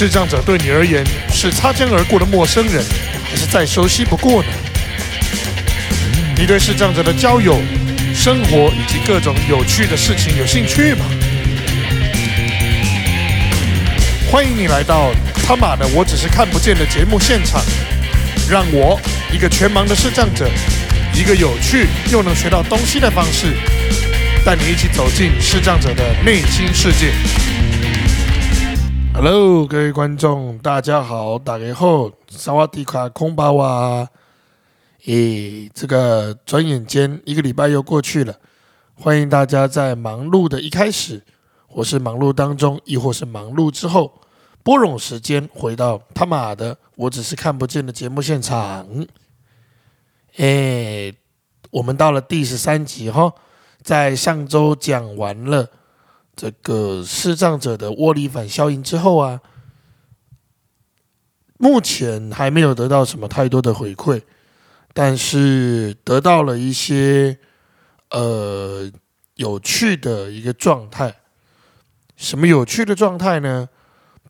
视障者对你而言是擦肩而过的陌生人，还是再熟悉不过呢？你对视障者的交友、生活以及各种有趣的事情有兴趣吗？欢迎你来到他妈的我只是看不见的节目现场，让我一个全盲的视障者，一个有趣又能学到东西的方式，带你一起走进视障者的内心世界。Hello，各位观众，大家好，打开后，萨瓦迪卡空巴瓦。诶，这个转眼间一个礼拜又过去了，欢迎大家在忙碌的一开始，或是忙碌当中，亦或是忙碌之后，拨冗时间回到他妈的我只是看不见的节目现场。诶，我们到了第十三集哈，在上周讲完了。这个视障者的窝里反效应之后啊，目前还没有得到什么太多的回馈，但是得到了一些呃有趣的一个状态。什么有趣的状态呢？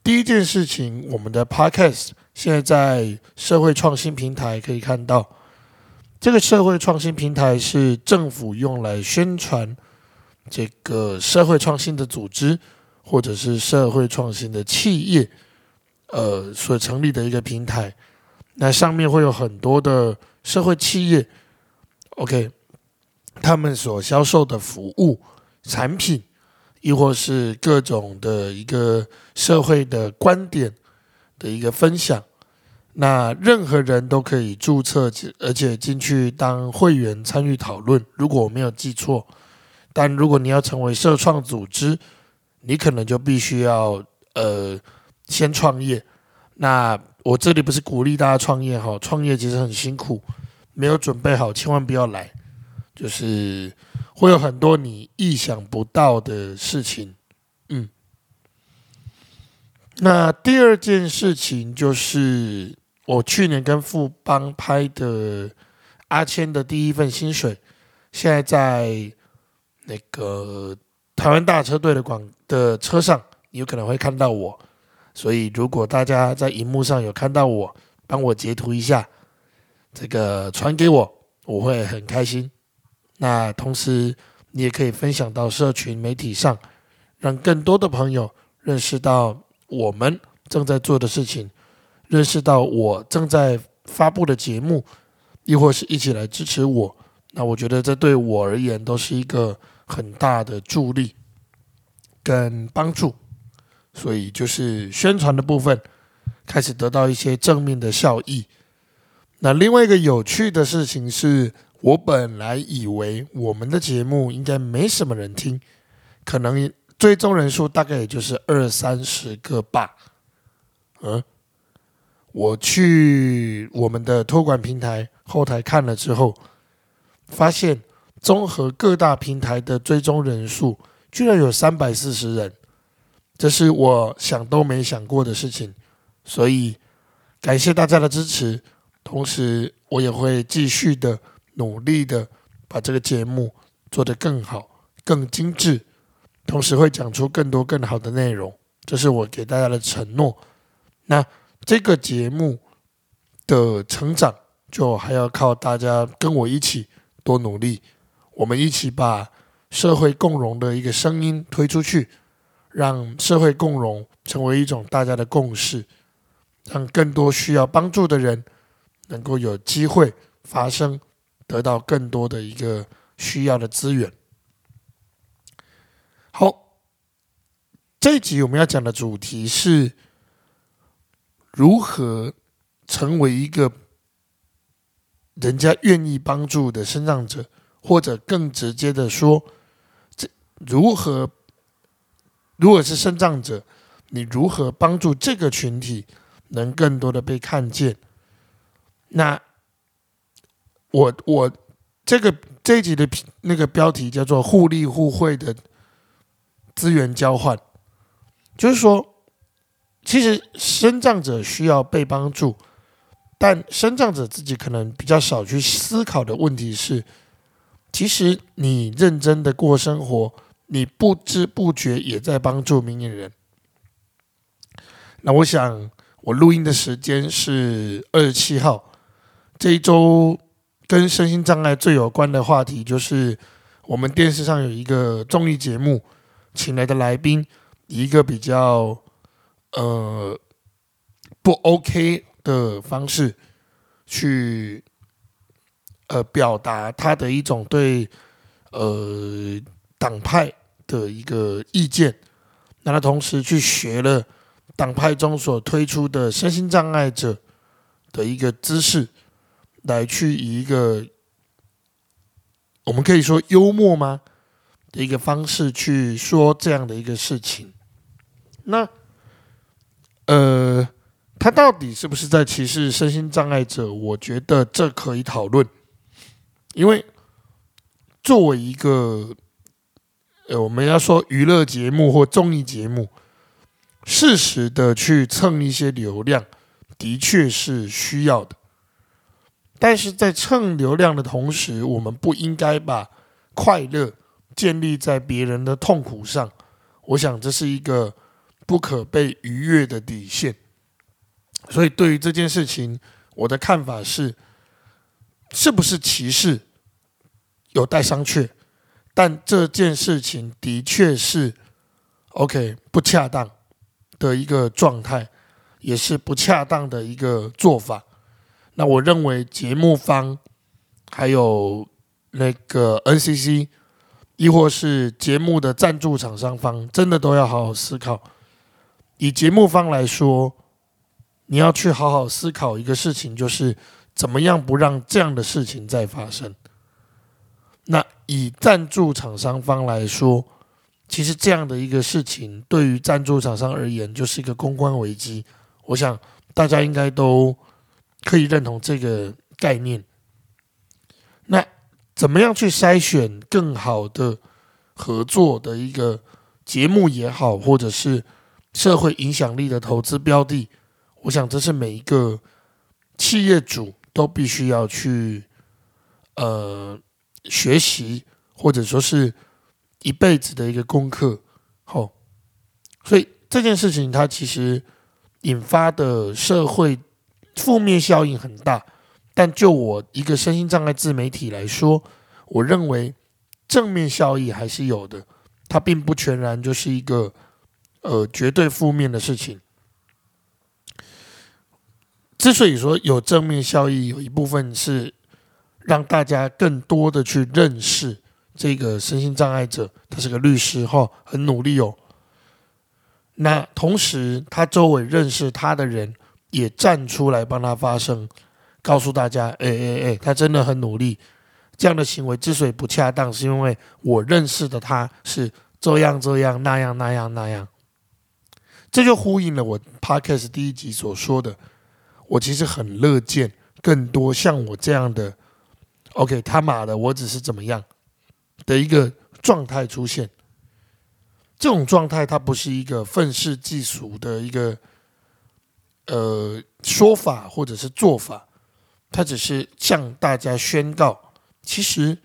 第一件事情，我们的 Podcast 现在在社会创新平台可以看到，这个社会创新平台是政府用来宣传。这个社会创新的组织，或者是社会创新的企业，呃，所成立的一个平台，那上面会有很多的社会企业，OK，他们所销售的服务、产品，亦或是各种的一个社会的观点的一个分享，那任何人都可以注册，而且进去当会员参与讨论。如果我没有记错。但如果你要成为社创组织，你可能就必须要呃先创业。那我这里不是鼓励大家创业哈，创业其实很辛苦，没有准备好千万不要来，就是会有很多你意想不到的事情。嗯，那第二件事情就是我去年跟富邦拍的阿谦的第一份薪水，现在在。那个台湾大车队的广的车上，有可能会看到我，所以如果大家在荧幕上有看到我，帮我截图一下，这个传给我，我会很开心。那同时，你也可以分享到社群媒体上，让更多的朋友认识到我们正在做的事情，认识到我正在发布的节目，亦或是一起来支持我。那我觉得这对我而言都是一个。很大的助力跟帮助，所以就是宣传的部分开始得到一些正面的效益。那另外一个有趣的事情是，我本来以为我们的节目应该没什么人听，可能追踪人数大概也就是二三十个吧。嗯，我去我们的托管平台后台看了之后，发现。综合各大平台的追踪人数，居然有三百四十人，这是我想都没想过的事情。所以感谢大家的支持，同时我也会继续的努力的把这个节目做得更好、更精致，同时会讲出更多更好的内容。这是我给大家的承诺。那这个节目的成长，就还要靠大家跟我一起多努力。我们一起把社会共荣的一个声音推出去，让社会共荣成为一种大家的共识，让更多需要帮助的人能够有机会发声，得到更多的一个需要的资源。好，这一集我们要讲的主题是如何成为一个人家愿意帮助的生长者。或者更直接的说，这如何？如果是生障者，你如何帮助这个群体能更多的被看见？那我我这个这一集的那个标题叫做“互利互惠的资源交换”，就是说，其实生障者需要被帮助，但生障者自己可能比较少去思考的问题是。其实你认真的过生活，你不知不觉也在帮助明眼人。那我想，我录音的时间是二十七号，这一周跟身心障碍最有关的话题，就是我们电视上有一个综艺节目，请来的来宾以一个比较呃不 OK 的方式去呃表达他的一种对呃党派的一个意见，那他同时去学了。党派中所推出的身心障碍者的一个姿势，来去以一个我们可以说幽默吗的一个方式去说这样的一个事情。那呃，他到底是不是在歧视身心障碍者？我觉得这可以讨论，因为作为一个呃，我们要说娱乐节目或综艺节目。适时的去蹭一些流量，的确是需要的。但是在蹭流量的同时，我们不应该把快乐建立在别人的痛苦上。我想这是一个不可被逾越的底线。所以对于这件事情，我的看法是：是不是歧视有待商榷。但这件事情的确是 OK 不恰当。的一个状态，也是不恰当的一个做法。那我认为节目方还有那个 NCC，亦或是节目的赞助厂商方，真的都要好好思考。以节目方来说，你要去好好思考一个事情，就是怎么样不让这样的事情再发生。那以赞助厂商方来说，其实这样的一个事情，对于赞助厂商而言，就是一个公关危机。我想大家应该都可以认同这个概念。那怎么样去筛选更好的合作的一个节目也好，或者是社会影响力的投资标的？我想这是每一个企业主都必须要去呃学习，或者说是。一辈子的一个功课，好，所以这件事情它其实引发的社会负面效应很大，但就我一个身心障碍自媒体来说，我认为正面效益还是有的，它并不全然就是一个呃绝对负面的事情。之所以说有正面效益，有一部分是让大家更多的去认识。这个身心障碍者，他是个律师哈，很努力哦。那同时，他周围认识他的人也站出来帮他发声，告诉大家：哎哎哎，他真的很努力。这样的行为之所以不恰当，是因为我认识的他是这样这样那样那样那样。这就呼应了我 podcast 第一集所说的，我其实很乐见更多像我这样的。OK，他妈的，我只是怎么样？的一个状态出现，这种状态它不是一个愤世嫉俗的一个呃说法或者是做法，它只是向大家宣告，其实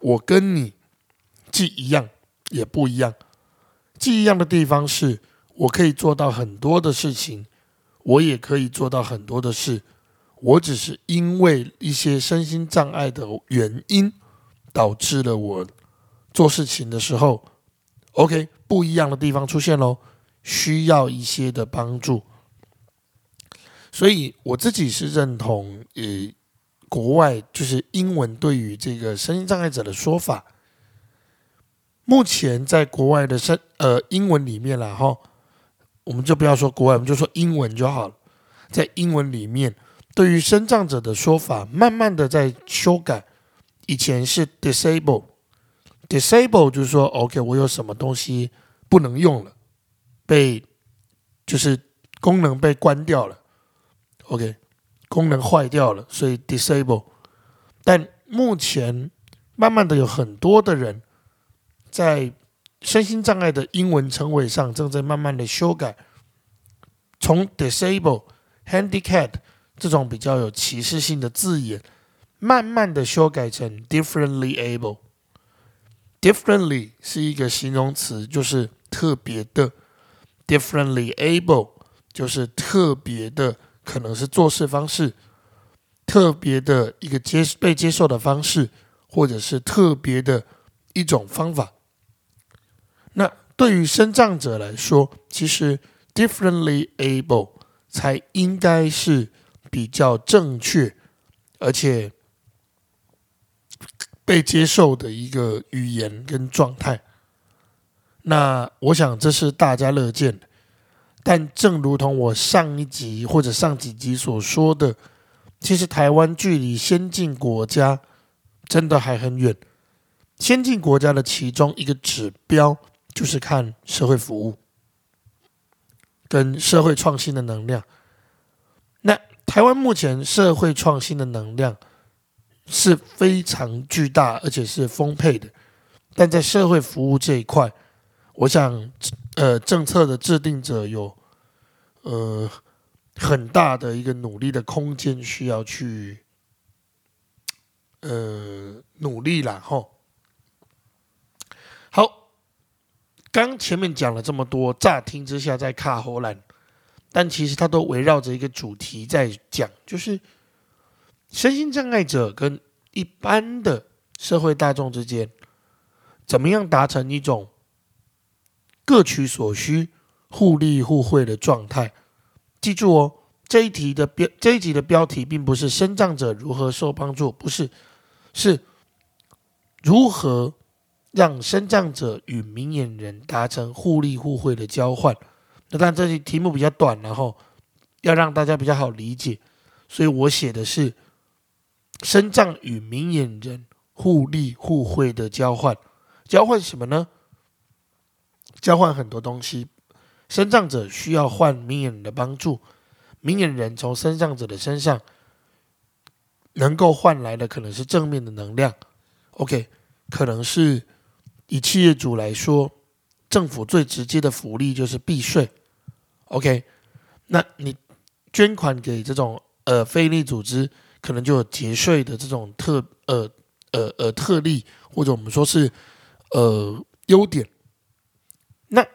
我跟你既一样也不一样，既一样的地方是我可以做到很多的事情，我也可以做到很多的事，我只是因为一些身心障碍的原因导致了我。做事情的时候，OK，不一样的地方出现喽，需要一些的帮助。所以我自己是认同，呃，国外就是英文对于这个身心障碍者的说法。目前在国外的身呃英文里面了哈，我们就不要说国外，我们就说英文就好了。在英文里面，对于身障者的说法，慢慢的在修改。以前是 disable。disable 就是说，OK，我有什么东西不能用了，被就是功能被关掉了，OK，功能坏掉了，所以 disable。但目前慢慢的有很多的人在身心障碍的英文称谓上正在慢慢的修改，从 disable、handicap 这种比较有歧视性的字眼，慢慢的修改成 differently able。Differently 是一个形容词，就是特别的；differently able 就是特别的，可能是做事方式，特别的一个接被接受的方式，或者是特别的一种方法。那对于生障者来说，其实 differently able 才应该是比较正确，而且被接受的一个语言跟状态。那我想这是大家乐见的，但正如同我上一集或者上几集所说的，其实台湾距离先进国家真的还很远。先进国家的其中一个指标就是看社会服务跟社会创新的能量。那台湾目前社会创新的能量是非常巨大，而且是丰沛的，但在社会服务这一块。我想，呃，政策的制定者有，呃，很大的一个努力的空间需要去，呃，努力了哈。好，刚前面讲了这么多，乍听之下在卡喉兰，但其实它都围绕着一个主题在讲，就是身心障碍者跟一般的社会大众之间，怎么样达成一种。各取所需、互利互惠的状态。记住哦，这一题的标这一集的标题并不是“生障者如何受帮助”，不是，是如何让生障者与明眼人达成互利互惠的交换。那但这题题目比较短，然后要让大家比较好理解，所以我写的是生障与明眼人互利互惠的交换。交换什么呢？交换很多东西，身障者需要换明眼人的帮助，明眼人从身障者的身上能够换来的可能是正面的能量。OK，可能是以企业主来说，政府最直接的福利就是避税。OK，那你捐款给这种呃非利组织，可能就有节税的这种特呃呃呃特例，或者我们说是呃优点。那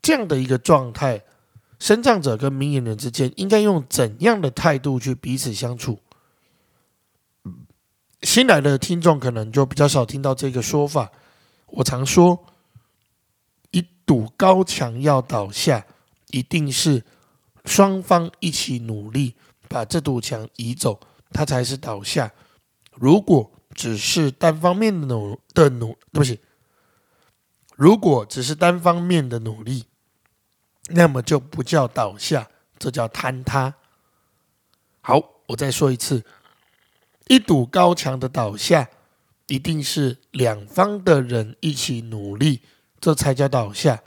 这样的一个状态，生障者跟明眼人之间应该用怎样的态度去彼此相处？新来的听众可能就比较少听到这个说法。我常说，一堵高墙要倒下，一定是双方一起努力把这堵墙移走，它才是倒下。如果只是单方面的努的努，对不起。如果只是单方面的努力，那么就不叫倒下，这叫坍塌。好，我再说一次，一堵高墙的倒下，一定是两方的人一起努力，这才叫倒下。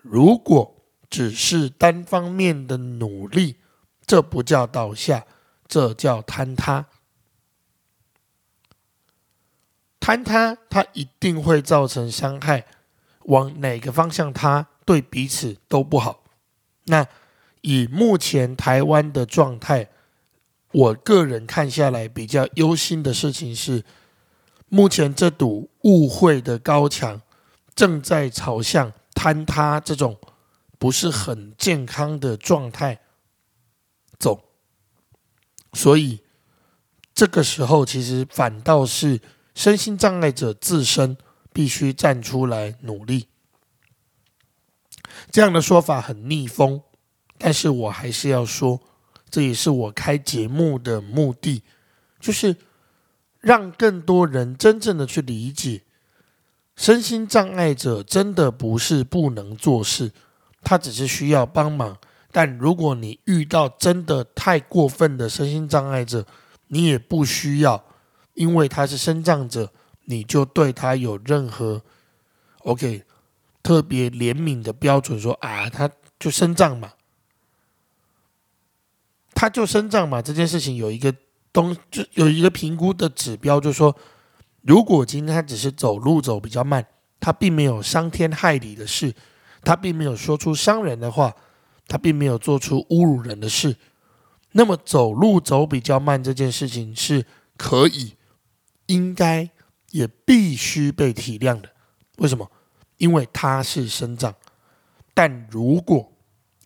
如果只是单方面的努力，这不叫倒下，这叫坍塌。坍塌，它一定会造成伤害。往哪个方向，他对彼此都不好。那以目前台湾的状态，我个人看下来比较忧心的事情是，目前这堵误会的高墙正在朝向坍塌这种不是很健康的状态走。所以这个时候，其实反倒是身心障碍者自身。必须站出来努力，这样的说法很逆风，但是我还是要说，这也是我开节目的目的，就是让更多人真正的去理解，身心障碍者真的不是不能做事，他只是需要帮忙。但如果你遇到真的太过分的身心障碍者，你也不需要，因为他是身障者。你就对他有任何 OK 特别怜悯的标准，说啊，他就生障嘛，他就生障嘛，这件事情有一个东，就有一个评估的指标，就是说，如果今天他只是走路走比较慢，他并没有伤天害理的事，他并没有说出伤人的话，他并没有做出侮辱人的事，那么走路走比较慢这件事情是可以，应该。也必须被体谅的，为什么？因为他是生长。但如果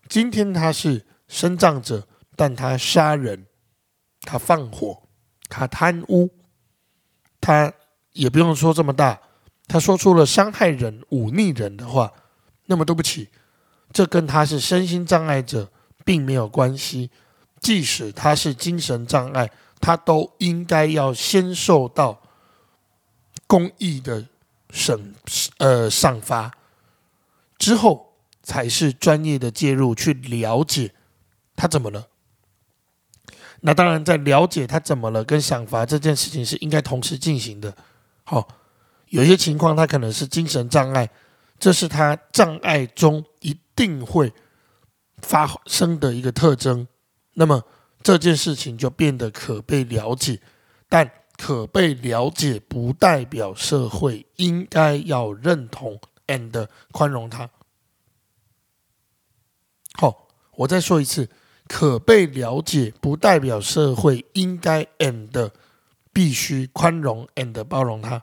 今天他是生障者，但他杀人，他放火，他贪污，他也不用说这么大，他说出了伤害人、忤逆人的话，那么对不起，这跟他是身心障碍者并没有关系。即使他是精神障碍，他都应该要先受到公益的审呃赏罚，之后才是专业的介入去了解。他怎么了？那当然，在了解他怎么了跟想罚这件事情是应该同时进行的。好，有些情况他可能是精神障碍，这是他障碍中一定会发生的一个特征。那么这件事情就变得可被了解，但可被了解不代表社会应该要认同 and 宽容他。好，我再说一次。可被了解，不代表社会应该 and 必须宽容 and 包容他。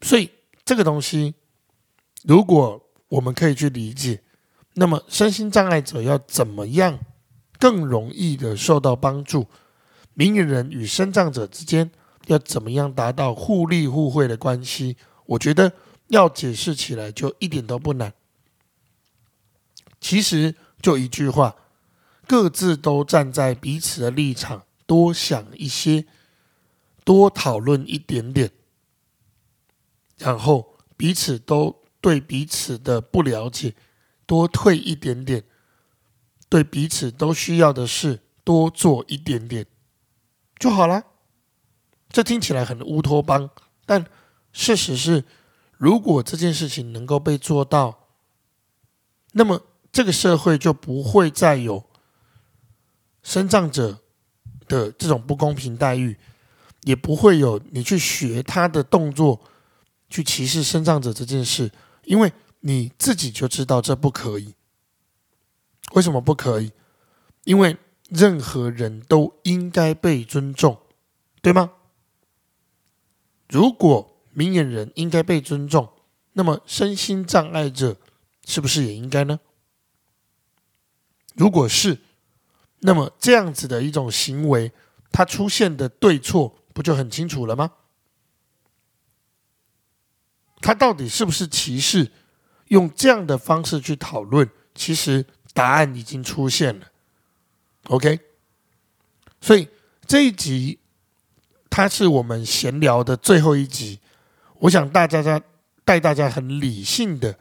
所以这个东西，如果我们可以去理解，那么身心障碍者要怎么样更容易的受到帮助？明眼人与身障者之间要怎么样达到互利互惠的关系？我觉得要解释起来就一点都不难。其实就一句话，各自都站在彼此的立场，多想一些，多讨论一点点，然后彼此都对彼此的不了解，多退一点点，对彼此都需要的事多做一点点就好了。这听起来很乌托邦，但事实是，如果这件事情能够被做到，那么。这个社会就不会再有生障者的这种不公平待遇，也不会有你去学他的动作去歧视生障者这件事，因为你自己就知道这不可以。为什么不可以？因为任何人都应该被尊重，对吗？如果明眼人应该被尊重，那么身心障碍者是不是也应该呢？如果是，那么这样子的一种行为，它出现的对错不就很清楚了吗？它到底是不是歧视？用这样的方式去讨论，其实答案已经出现了。OK，所以这一集它是我们闲聊的最后一集，我想大家在带大家很理性的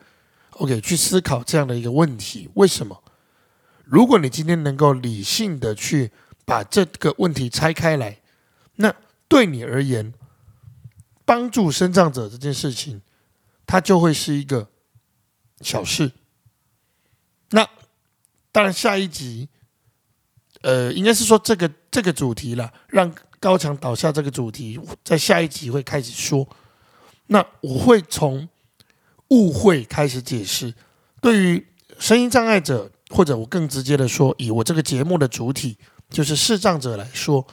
OK 去思考这样的一个问题：为什么？如果你今天能够理性的去把这个问题拆开来，那对你而言，帮助生障者这件事情，它就会是一个小事。那当然，下一集，呃，应该是说这个这个主题了，让高墙倒下这个主题，在下一集会开始说。那我会从误会开始解释，对于声音障碍者。或者我更直接的说，以我这个节目的主体就是视障者来说，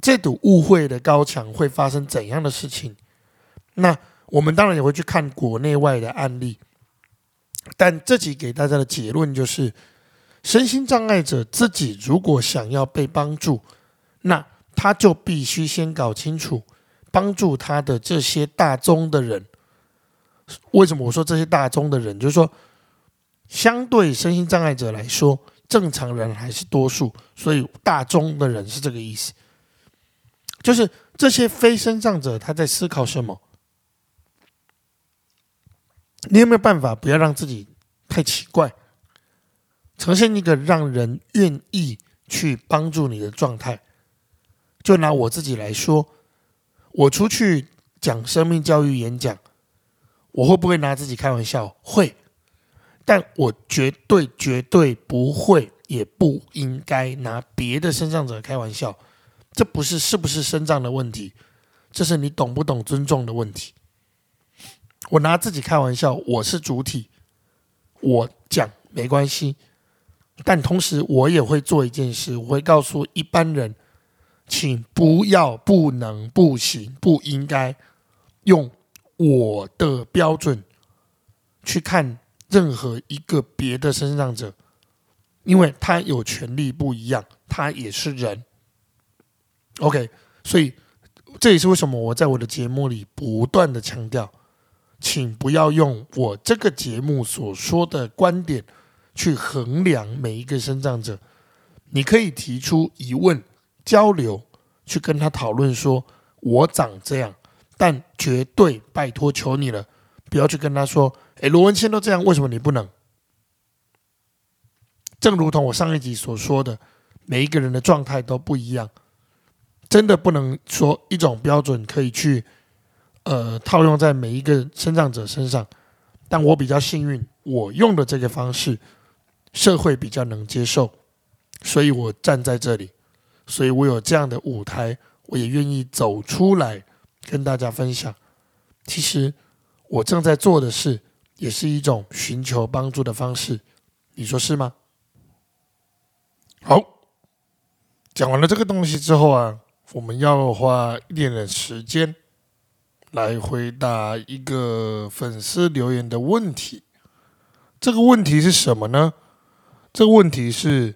这堵误会的高墙会发生怎样的事情？那我们当然也会去看国内外的案例，但这集给大家的结论就是，身心障碍者自己如果想要被帮助，那他就必须先搞清楚帮助他的这些大宗的人。为什么我说这些大宗的人？就是说。相对身心障碍者来说，正常人还是多数，所以大众的人是这个意思。就是这些非身障者他在思考什么？你有没有办法不要让自己太奇怪，呈现一个让人愿意去帮助你的状态？就拿我自己来说，我出去讲生命教育演讲，我会不会拿自己开玩笑？会。但我绝对绝对不会，也不应该拿别的身障者开玩笑。这不是是不是身障的问题，这是你懂不懂尊重的问题。我拿自己开玩笑，我是主体，我讲没关系。但同时，我也会做一件事，我会告诉一般人，请不要、不能、不行、不应该用我的标准去看。任何一个别的生长者，因为他有权利不一样，他也是人。OK，所以这也是为什么我在我的节目里不断的强调，请不要用我这个节目所说的观点去衡量每一个生长者。你可以提出疑问、交流，去跟他讨论说：“我长这样。”但绝对拜托求你了，不要去跟他说：“哎，罗文谦都这样，为什么你不能？”正如同我上一集所说的，每一个人的状态都不一样，真的不能说一种标准可以去呃套用在每一个生长者身上。但我比较幸运，我用的这个方式，社会比较能接受，所以我站在这里，所以我有这样的舞台，我也愿意走出来。跟大家分享，其实我正在做的事，也是一种寻求帮助的方式，你说是吗？好，讲完了这个东西之后啊，我们要花一点点时间来回答一个粉丝留言的问题。这个问题是什么呢？这个问题是，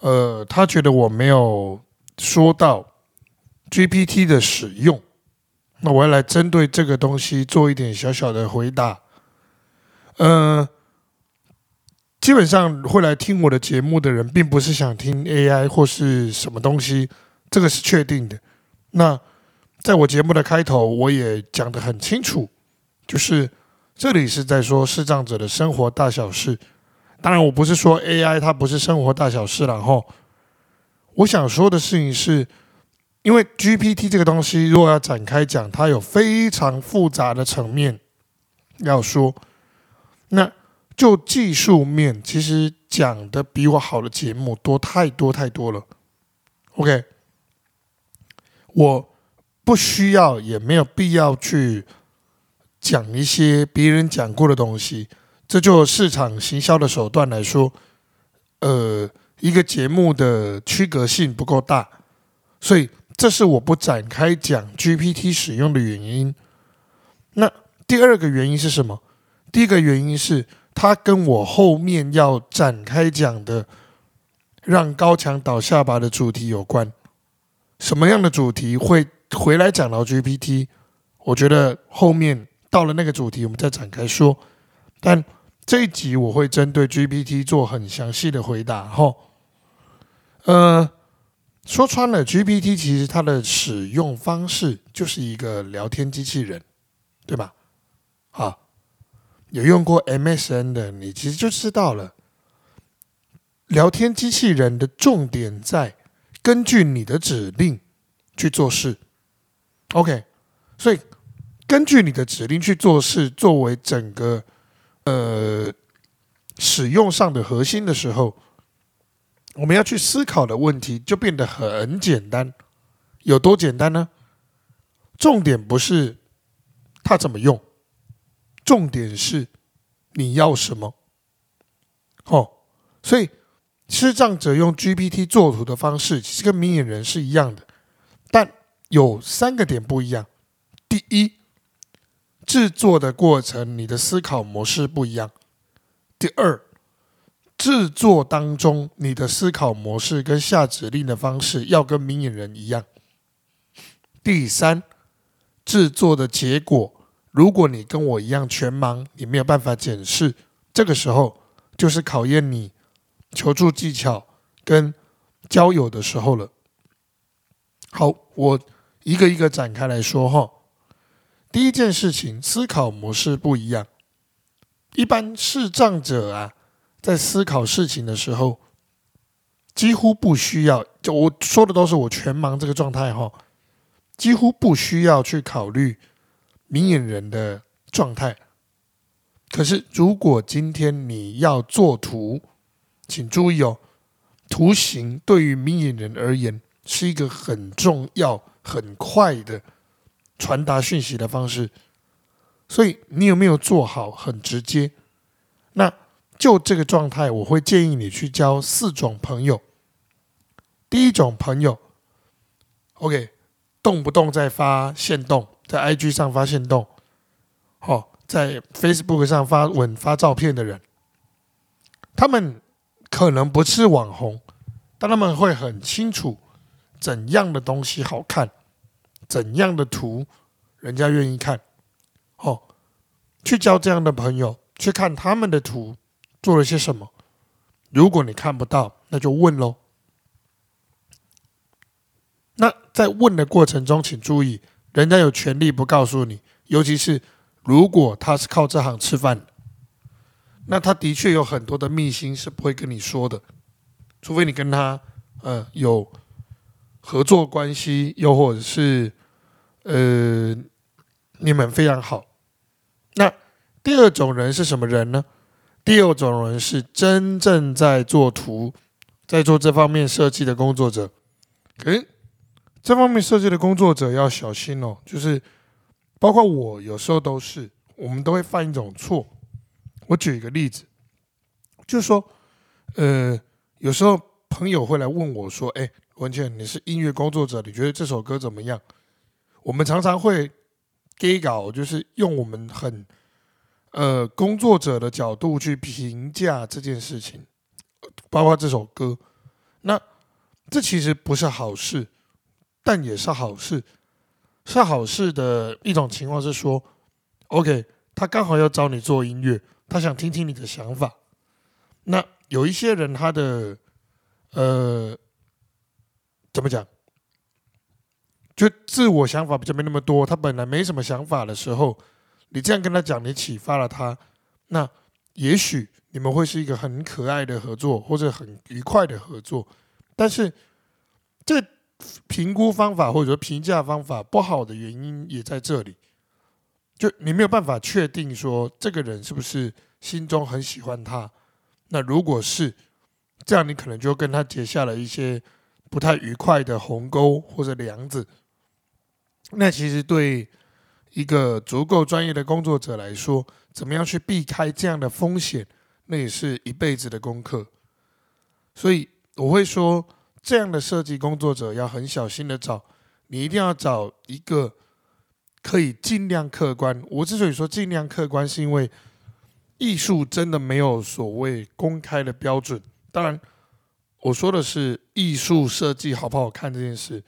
呃，他觉得我没有说到 GPT 的使用。那我要来针对这个东西做一点小小的回答。呃，基本上会来听我的节目的人，并不是想听 AI 或是什么东西，这个是确定的。那在我节目的开头，我也讲得很清楚，就是这里是在说视障者的生活大小事。当然，我不是说 AI 它不是生活大小事然后我想说的事情是。因为 GPT 这个东西，如果要展开讲，它有非常复杂的层面要说。那就技术面，其实讲的比我好的节目多太多太多了。OK，我不需要也没有必要去讲一些别人讲过的东西。这就市场行销的手段来说，呃，一个节目的区隔性不够大，所以。这是我不展开讲 GPT 使用的原因。那第二个原因是什么？第一个原因是它跟我后面要展开讲的让高墙倒下巴的主题有关。什么样的主题会回来讲到 GPT？我觉得后面到了那个主题，我们再展开说。但这一集我会针对 GPT 做很详细的回答。哈，呃。说穿了，GPT 其实它的使用方式就是一个聊天机器人，对吧？好，有用过 MSN 的，你其实就知道了。聊天机器人的重点在根据你的指令去做事。OK，所以根据你的指令去做事，作为整个呃使用上的核心的时候。我们要去思考的问题就变得很简单，有多简单呢？重点不是它怎么用，重点是你要什么。哦，所以视障者用 GPT 作图的方式其实跟明眼人是一样的，但有三个点不一样。第一，制作的过程，你的思考模式不一样。第二。制作当中，你的思考模式跟下指令的方式要跟明眼人一样。第三，制作的结果，如果你跟我一样全盲，你没有办法检视，这个时候就是考验你求助技巧跟交友的时候了。好，我一个一个展开来说哈。第一件事情，思考模式不一样。一般视障者啊。在思考事情的时候，几乎不需要。就我说的都是我全盲这个状态哈，几乎不需要去考虑明眼人的状态。可是，如果今天你要做图，请注意哦，图形对于明眼人而言是一个很重要、很快的传达讯息的方式。所以，你有没有做好很直接？那？就这个状态，我会建议你去交四种朋友。第一种朋友，OK，动不动在发现动，在 IG 上发现动，哦，在 Facebook 上发文发照片的人，他们可能不是网红，但他们会很清楚怎样的东西好看，怎样的图人家愿意看。哦，去交这样的朋友，去看他们的图做了些什么。如果你看不到，那就问喽。那在问的过程中，请注意，人家有权利不告诉你，尤其是如果他是靠这行吃饭，那他的确有很多的秘辛是不会跟你说的，除非你跟他呃有合作关系，又或者是呃你们非常好。那第二种人是什么人呢？第二种人是真正在做图，在做这方面设计的工作者，诶。这方面设计的工作者要小心哦，就是包括我有时候都是，我们都会犯一种错。我举一个例子，就是说，呃，有时候朋友会来问我说：“哎，文倩，你是音乐工作者，你觉得这首歌怎么样？”我们常常会给稿，就是用我们很呃工作者的角度去评价这件事情，包括这首歌。那这其实不是好事。但也是好事，是好事的一种情况是说，OK，他刚好要找你做音乐，他想听听你的想法。那有一些人他的呃怎么讲，就自我想法比较没那么多，他本来没什么想法的时候，你这样跟他讲，你启发了他，那也许你们会是一个很可爱的合作，或者很愉快的合作。但是这。评估方法或者说评价方法不好的原因也在这里，就你没有办法确定说这个人是不是心中很喜欢他。那如果是这样，你可能就跟他结下了一些不太愉快的鸿沟或者梁子。那其实对一个足够专业的工作者来说，怎么样去避开这样的风险，那也是一辈子的功课。所以我会说。这样的设计工作者要很小心的找，你一定要找一个可以尽量客观。我之所以说尽量客观，是因为艺术真的没有所谓公开的标准。当然，我说的是艺术设计好不好看这件事。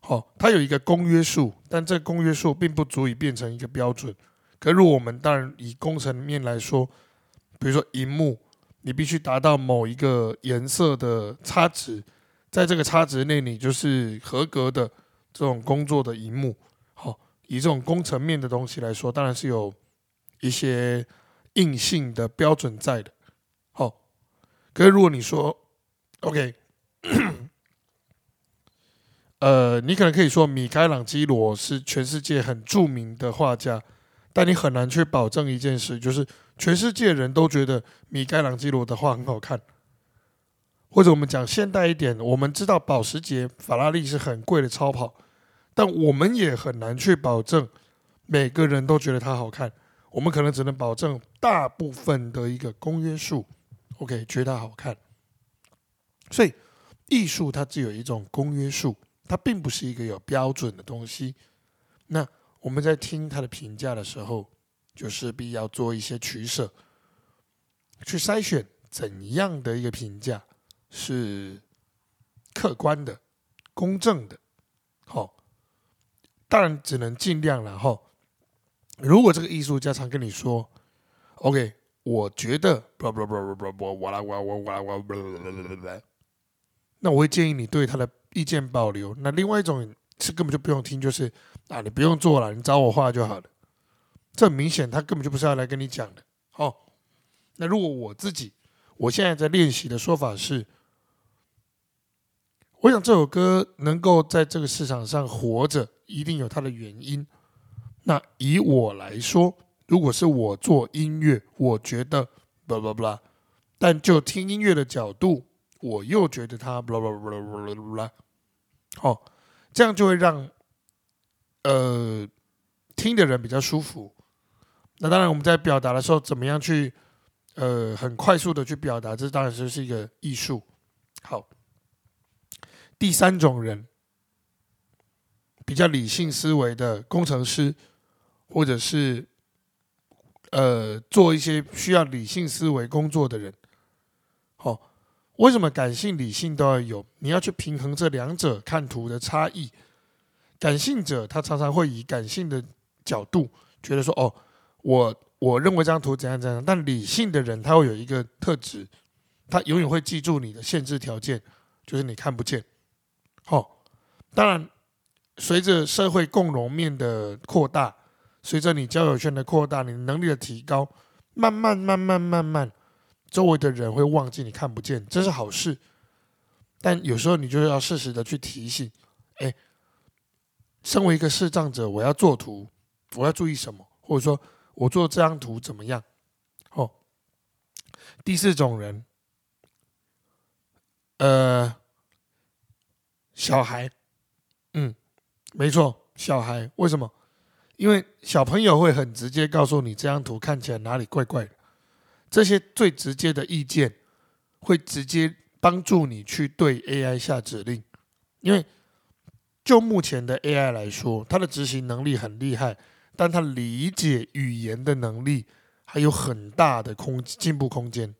好，它有一个公约数，但这公约数并不足以变成一个标准。可如果我们当然以工程面来说，比如说荧幕，你必须达到某一个颜色的差值。在这个差值内，你就是合格的这种工作的荧幕。好，以这种工程面的东西来说，当然是有一些硬性的标准在的。好，可是如果你说，OK，呃，你可能可以说米开朗基罗是全世界很著名的画家，但你很难去保证一件事，就是全世界人都觉得米开朗基罗的画很好看。或者我们讲现代一点，我们知道保时捷、法拉利是很贵的超跑，但我们也很难去保证每个人都觉得它好看。我们可能只能保证大部分的一个公约数，OK，觉得它好看。所以艺术它只有一种公约数，它并不是一个有标准的东西。那我们在听它的评价的时候，就势必要做一些取舍，去筛选怎样的一个评价。是客观的、公正的，好，当然只能尽量了哈。如果这个艺术家常跟你说，OK，我觉得，不不不不不不，我我我我来我，那我会建议你对他的意见保留。那另外一种是根本就不用听，就是啊，你不用做了，你找我画就好了。这明显，他根本就不是要来跟你讲的。好，那如果我自己，我现在在练习的说法是。我想这首歌能够在这个市场上活着，一定有它的原因。那以我来说，如果是我做音乐，我觉得 blah blah blah，但就听音乐的角度，我又觉得它 blah blah blah blah blah，好，这样就会让呃听的人比较舒服。那当然，我们在表达的时候，怎么样去呃很快速的去表达，这当然就是一个艺术。好。第三种人，比较理性思维的工程师，或者是呃做一些需要理性思维工作的人。好，为什么感性、理性都要有？你要去平衡这两者看图的差异。感性者他常常会以感性的角度觉得说：“哦，我我认为这张图怎样怎样。”但理性的人他会有一个特质，他永远会记住你的限制条件，就是你看不见。好，当然，随着社会共融面的扩大，随着你交友圈的扩大，你能力的提高，慢慢慢慢慢慢，周围的人会忘记你看不见，这是好事。但有时候你就要适时的去提醒，哎。身为一个视障者，我要做图，我要注意什么？或者说，我做这张图怎么样？哦，第四种人，呃，小孩，嗯，没错，小孩。为什么？因为小朋友会很直接告诉你这张图看起来哪里怪怪的，这些最直接的意见会直接帮助你去对 AI 下指令，因为。就目前的 AI 来说，它的执行能力很厉害，但它理解语言的能力还有很大的空进步空间。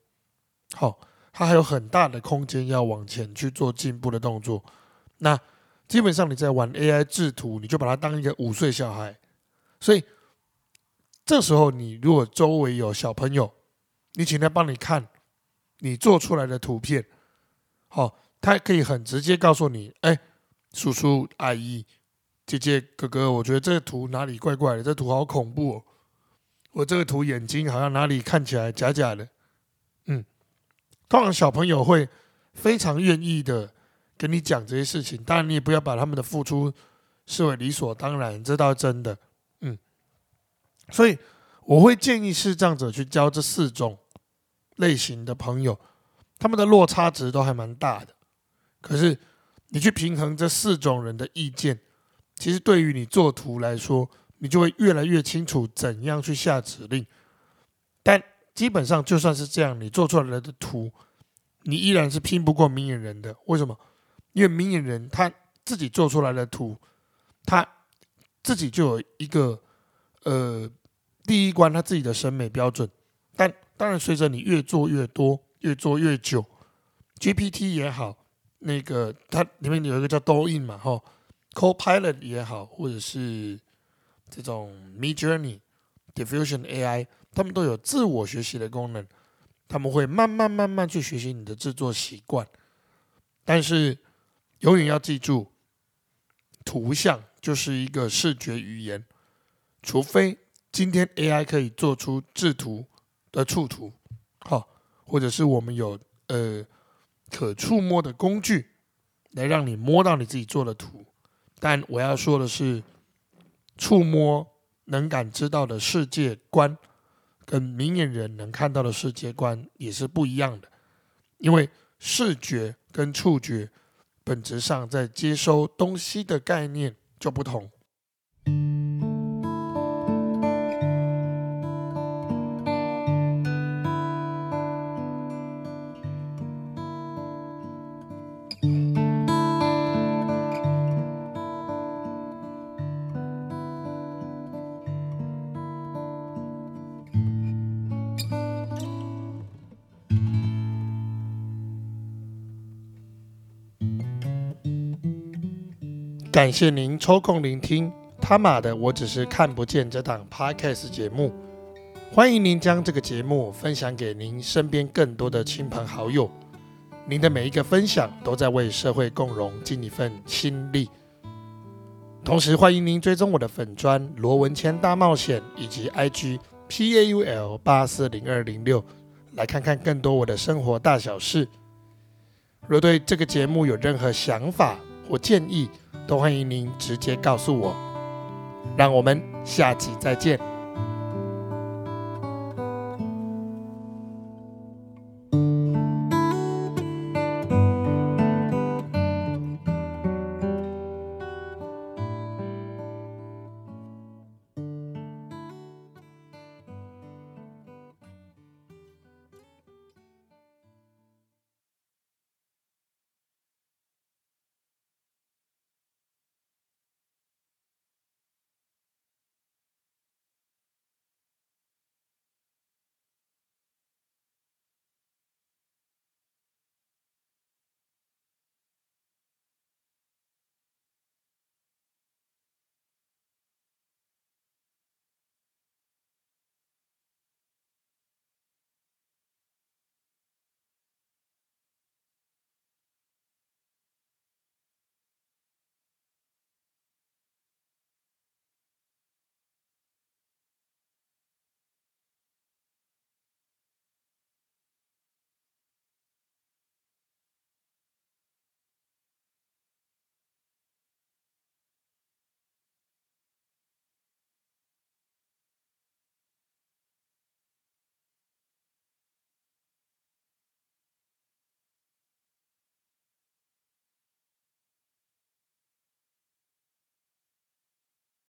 好，它还有很大的空间要往前去做进步的动作。那基本上你在玩 AI 制图，你就把它当一个五岁小孩。所以这时候你如果周围有小朋友，你请他帮你看你做出来的图片，好，他可以很直接告诉你，哎。叔叔、阿姨、姐姐、哥哥，我觉得这个图哪里怪怪的？这图好恐怖哦！我这个图眼睛好像哪里看起来假假的。嗯，通常小朋友会非常愿意的跟你讲这些事情，当然你也不要把他们的付出视为理所当然，这倒是真的。嗯，所以我会建议视障者去交这四种类型的朋友，他们的落差值都还蛮大的，可是。你去平衡这四种人的意见，其实对于你做图来说，你就会越来越清楚怎样去下指令。但基本上就算是这样，你做出来的图，你依然是拼不过明眼人的。为什么？因为明眼人他自己做出来的图，他自己就有一个呃第一关他自己的审美标准。但当然，随着你越做越多，越做越久，GPT 也好。那个它里面有一个叫 “Do In” 嘛，哈，Copilot 也好，或者是这种 Midjourney、Diffusion AI，他们都有自我学习的功能，他们会慢慢慢慢去学习你的制作习惯。但是永远要记住，图像就是一个视觉语言，除非今天 AI 可以做出制图的触图，好，或者是我们有呃。可触摸的工具，来让你摸到你自己做的图。但我要说的是，触摸能感知到的世界观，跟明眼人能看到的世界观也是不一样的。因为视觉跟触觉本质上在接收东西的概念就不同。感谢您抽空聆听他妈的，我只是看不见这档 podcast 节目。欢迎您将这个节目分享给您身边更多的亲朋好友。您的每一个分享都在为社会共荣尽一份心力。同时，欢迎您追踪我的粉砖罗文谦大冒险以及 IG PAUL 八四零二零六，来看看更多我的生活大小事。若对这个节目有任何想法或建议，都欢迎您直接告诉我，让我们下集再见。